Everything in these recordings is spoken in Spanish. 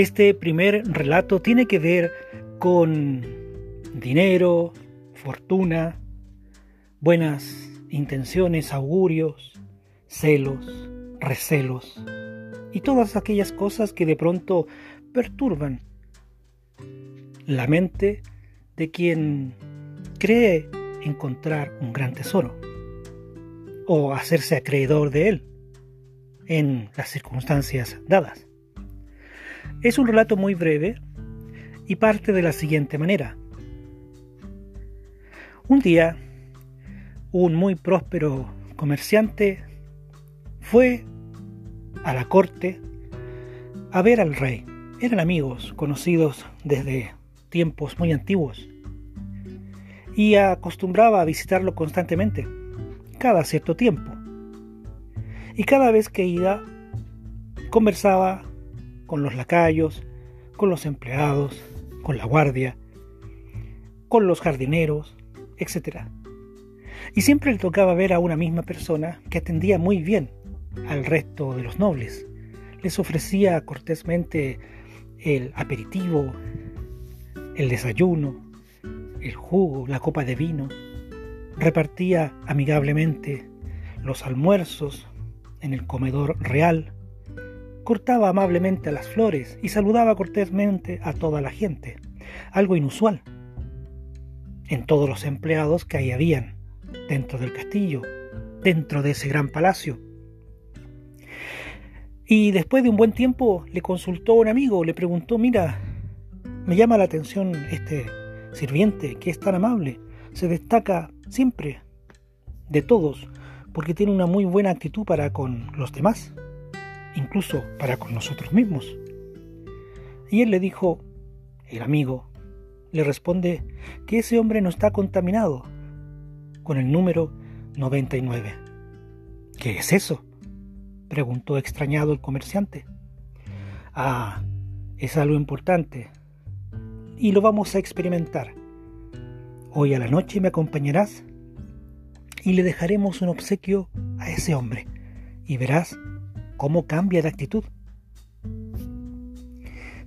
Este primer relato tiene que ver con dinero, fortuna, buenas intenciones, augurios, celos, recelos y todas aquellas cosas que de pronto perturban la mente de quien cree encontrar un gran tesoro o hacerse acreedor de él en las circunstancias dadas. Es un relato muy breve y parte de la siguiente manera. Un día, un muy próspero comerciante fue a la corte a ver al rey. Eran amigos, conocidos desde tiempos muy antiguos, y acostumbraba a visitarlo constantemente, cada cierto tiempo. Y cada vez que iba, conversaba con los lacayos, con los empleados, con la guardia, con los jardineros, etc. Y siempre le tocaba ver a una misma persona que atendía muy bien al resto de los nobles. Les ofrecía cortésmente el aperitivo, el desayuno, el jugo, la copa de vino. Repartía amigablemente los almuerzos en el comedor real. Cortaba amablemente las flores y saludaba cortésmente a toda la gente, algo inusual en todos los empleados que ahí habían, dentro del castillo, dentro de ese gran palacio. Y después de un buen tiempo le consultó a un amigo, le preguntó, mira, me llama la atención este sirviente que es tan amable, se destaca siempre de todos, porque tiene una muy buena actitud para con los demás, incluso para con nosotros mismos. Y él le dijo, el amigo, le responde que ese hombre no está contaminado con el número 99. ¿Qué es eso? preguntó extrañado el comerciante. Ah, es algo importante. Y lo vamos a experimentar. Hoy a la noche me acompañarás y le dejaremos un obsequio a ese hombre y verás cómo cambia de actitud.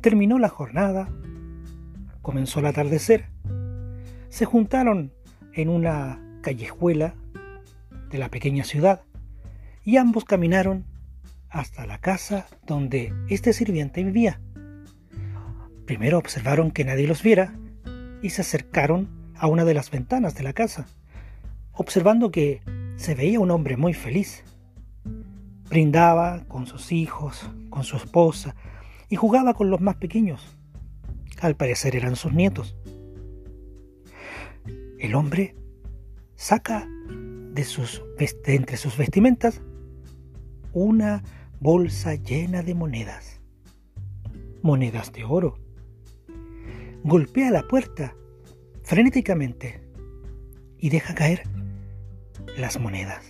Terminó la jornada, comenzó el atardecer, se juntaron en una callejuela de la pequeña ciudad y ambos caminaron hasta la casa donde este sirviente vivía. Primero observaron que nadie los viera y se acercaron a una de las ventanas de la casa, observando que se veía un hombre muy feliz. Brindaba con sus hijos, con su esposa y jugaba con los más pequeños. Al parecer eran sus nietos. El hombre saca de, sus, entre sus vestimentas una bolsa llena de monedas, monedas de oro. Golpea la puerta frenéticamente y deja caer las monedas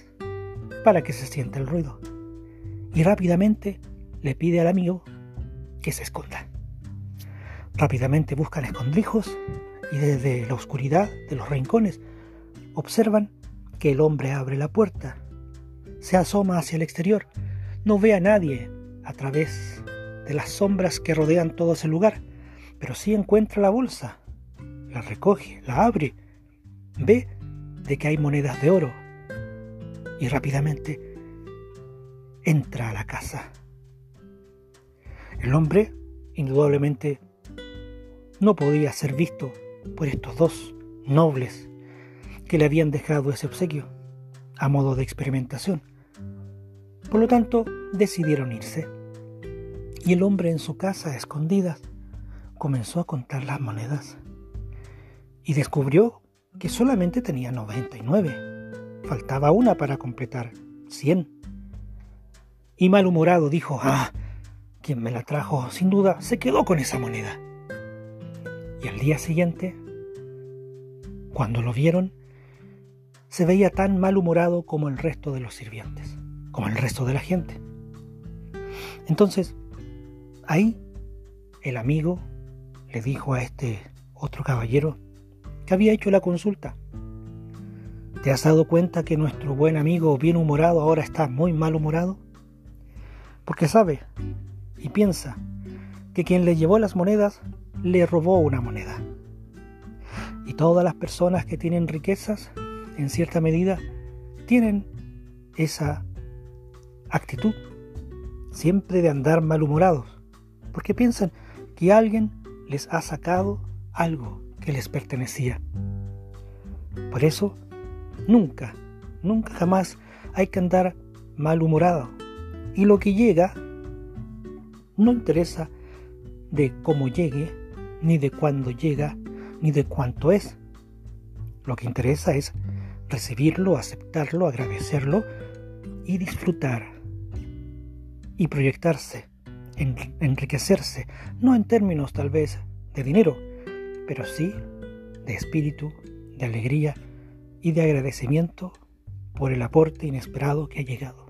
para que se sienta el ruido. Y rápidamente le pide al amigo que se esconda. Rápidamente buscan escondrijos y desde la oscuridad de los rincones observan que el hombre abre la puerta se asoma hacia el exterior. No ve a nadie a través de las sombras que rodean todo ese lugar, pero sí encuentra la bolsa. La recoge, la abre, ve de que hay monedas de oro y rápidamente entra a la casa. El hombre, indudablemente, no podía ser visto por estos dos nobles que le habían dejado ese obsequio a modo de experimentación. Por lo tanto, decidieron irse. Y el hombre en su casa, a escondidas, comenzó a contar las monedas. Y descubrió que solamente tenía 99. Faltaba una para completar 100. Y malhumorado dijo, ah, quien me la trajo sin duda se quedó con esa moneda. Y al día siguiente, cuando lo vieron, se veía tan malhumorado como el resto de los sirvientes como el resto de la gente. Entonces, ahí el amigo le dijo a este otro caballero que había hecho la consulta. ¿Te has dado cuenta que nuestro buen amigo bien humorado ahora está muy mal humorado? Porque sabe y piensa que quien le llevó las monedas le robó una moneda. Y todas las personas que tienen riquezas, en cierta medida, tienen esa actitud siempre de andar malhumorados, porque piensan que alguien les ha sacado algo que les pertenecía. Por eso, nunca, nunca jamás hay que andar malhumorado. Y lo que llega no interesa de cómo llegue, ni de cuándo llega, ni de cuánto es. Lo que interesa es recibirlo, aceptarlo, agradecerlo y disfrutar y proyectarse, enriquecerse, no en términos tal vez de dinero, pero sí de espíritu, de alegría y de agradecimiento por el aporte inesperado que ha llegado.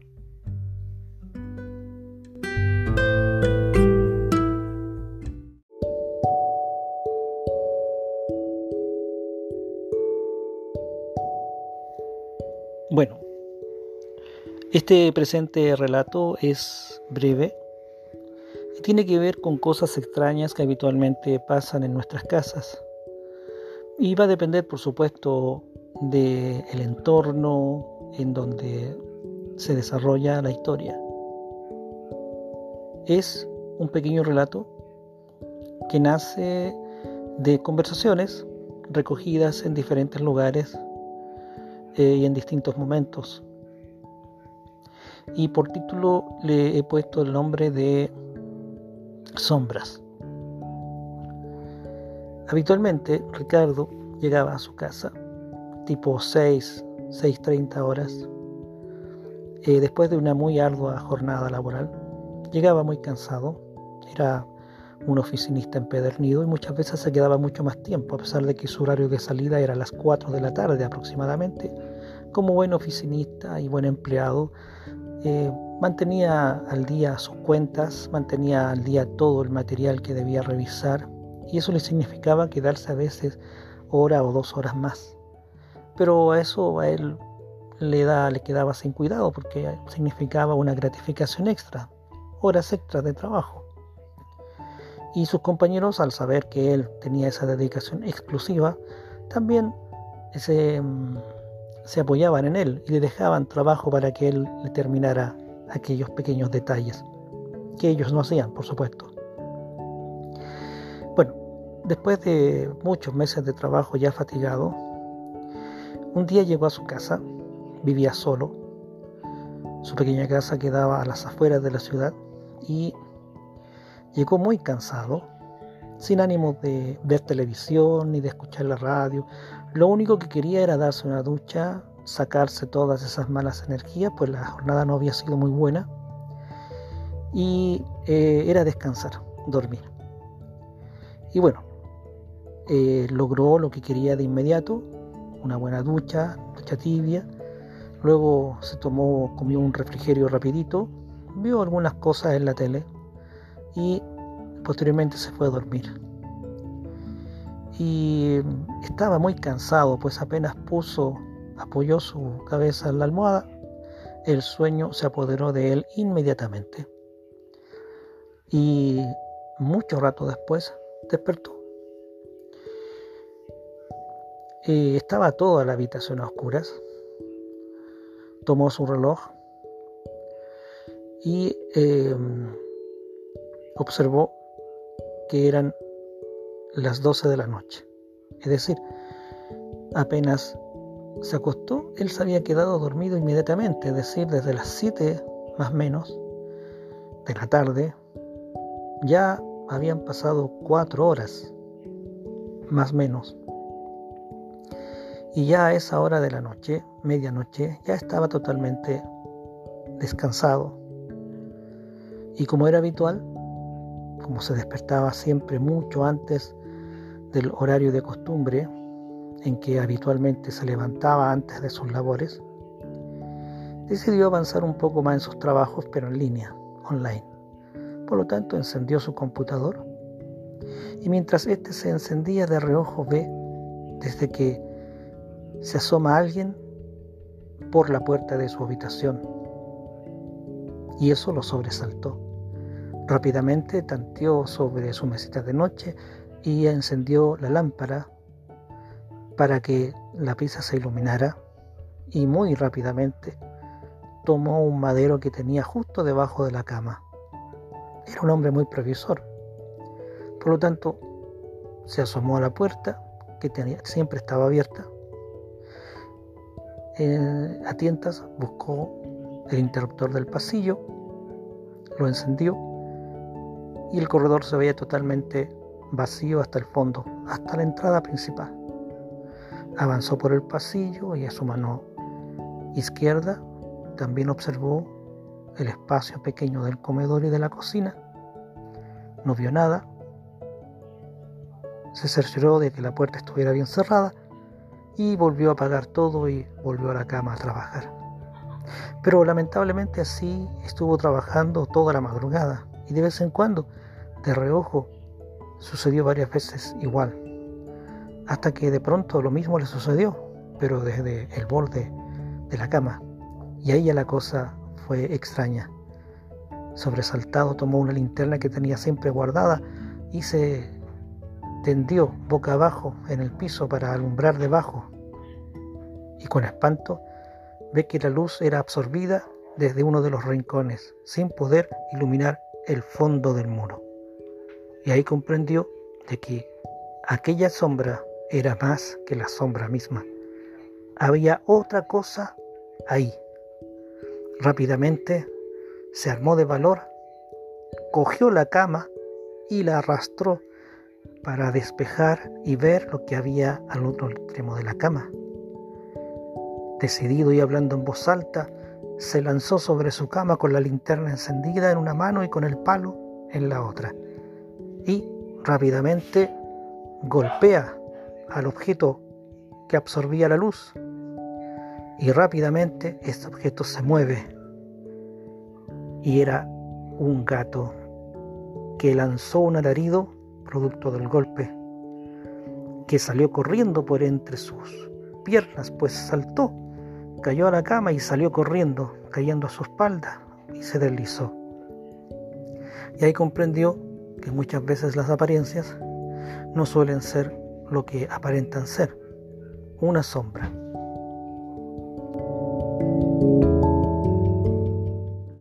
Este presente relato es breve y tiene que ver con cosas extrañas que habitualmente pasan en nuestras casas. Y va a depender, por supuesto, del entorno en donde se desarrolla la historia. Es un pequeño relato que nace de conversaciones recogidas en diferentes lugares eh, y en distintos momentos. Y por título le he puesto el nombre de Sombras. Habitualmente Ricardo llegaba a su casa tipo 6, 6.30 horas, eh, después de una muy ardua jornada laboral. Llegaba muy cansado, era un oficinista empedernido y muchas veces se quedaba mucho más tiempo, a pesar de que su horario de salida era a las 4 de la tarde aproximadamente. Como buen oficinista y buen empleado, eh, mantenía al día sus cuentas, mantenía al día todo el material que debía revisar y eso le significaba quedarse a veces hora o dos horas más. Pero a eso a él le, le quedaba sin cuidado porque significaba una gratificación extra, horas extras de trabajo. Y sus compañeros, al saber que él tenía esa dedicación exclusiva, también se, mm, se apoyaban en él y le dejaban trabajo para que él le terminara aquellos pequeños detalles, que ellos no hacían, por supuesto. Bueno, después de muchos meses de trabajo ya fatigado, un día llegó a su casa, vivía solo, su pequeña casa quedaba a las afueras de la ciudad y llegó muy cansado, sin ánimo de ver televisión ni de escuchar la radio. Lo único que quería era darse una ducha, sacarse todas esas malas energías, pues la jornada no había sido muy buena, y eh, era descansar, dormir. Y bueno, eh, logró lo que quería de inmediato, una buena ducha, ducha tibia, luego se tomó, comió un refrigerio rapidito, vio algunas cosas en la tele y posteriormente se fue a dormir. Y estaba muy cansado, pues apenas puso, apoyó su cabeza en la almohada, el sueño se apoderó de él inmediatamente. Y mucho rato después despertó. Y estaba toda la habitación a oscuras. Tomó su reloj y em, observó que eran las 12 de la noche. Es decir, apenas se acostó, él se había quedado dormido inmediatamente, es decir, desde las 7 más menos de la tarde, ya habían pasado 4 horas más menos. Y ya a esa hora de la noche, medianoche, ya estaba totalmente descansado. Y como era habitual, como se despertaba siempre mucho antes del horario de costumbre en que habitualmente se levantaba antes de sus labores, decidió avanzar un poco más en sus trabajos, pero en línea, online. Por lo tanto, encendió su computador y mientras éste se encendía de reojo ve desde que se asoma alguien por la puerta de su habitación. Y eso lo sobresaltó. Rápidamente tanteó sobre su mesita de noche y encendió la lámpara para que la pieza se iluminara y muy rápidamente tomó un madero que tenía justo debajo de la cama. Era un hombre muy previsor. Por lo tanto, se asomó a la puerta, que siempre estaba abierta. Eh, a tientas buscó el interruptor del pasillo, lo encendió y el corredor se veía totalmente vacío hasta el fondo, hasta la entrada principal. Avanzó por el pasillo y a su mano izquierda también observó el espacio pequeño del comedor y de la cocina. No vio nada. Se cercioró de que la puerta estuviera bien cerrada y volvió a apagar todo y volvió a la cama a trabajar. Pero lamentablemente así estuvo trabajando toda la madrugada y de vez en cuando, de reojo, sucedió varias veces igual. Hasta que de pronto lo mismo le sucedió, pero desde el borde de la cama. Y ahí ya la cosa fue extraña. Sobresaltado tomó una linterna que tenía siempre guardada y se tendió boca abajo en el piso para alumbrar debajo. Y con espanto ve que la luz era absorbida desde uno de los rincones, sin poder iluminar el fondo del muro. Y ahí comprendió de que aquella sombra era más que la sombra misma. Había otra cosa ahí, Rápidamente se armó de valor, cogió la cama y la arrastró para despejar y ver lo que había al otro extremo de la cama. Decidido y hablando en voz alta, se lanzó sobre su cama con la linterna encendida en una mano y con el palo en la otra. Y rápidamente golpea al objeto que absorbía la luz y rápidamente este objeto se mueve y era un gato que lanzó un alarido producto del golpe, que salió corriendo por entre sus piernas, pues saltó, cayó a la cama y salió corriendo, cayendo a su espalda y se deslizó. Y ahí comprendió que muchas veces las apariencias no suelen ser lo que aparentan ser, una sombra.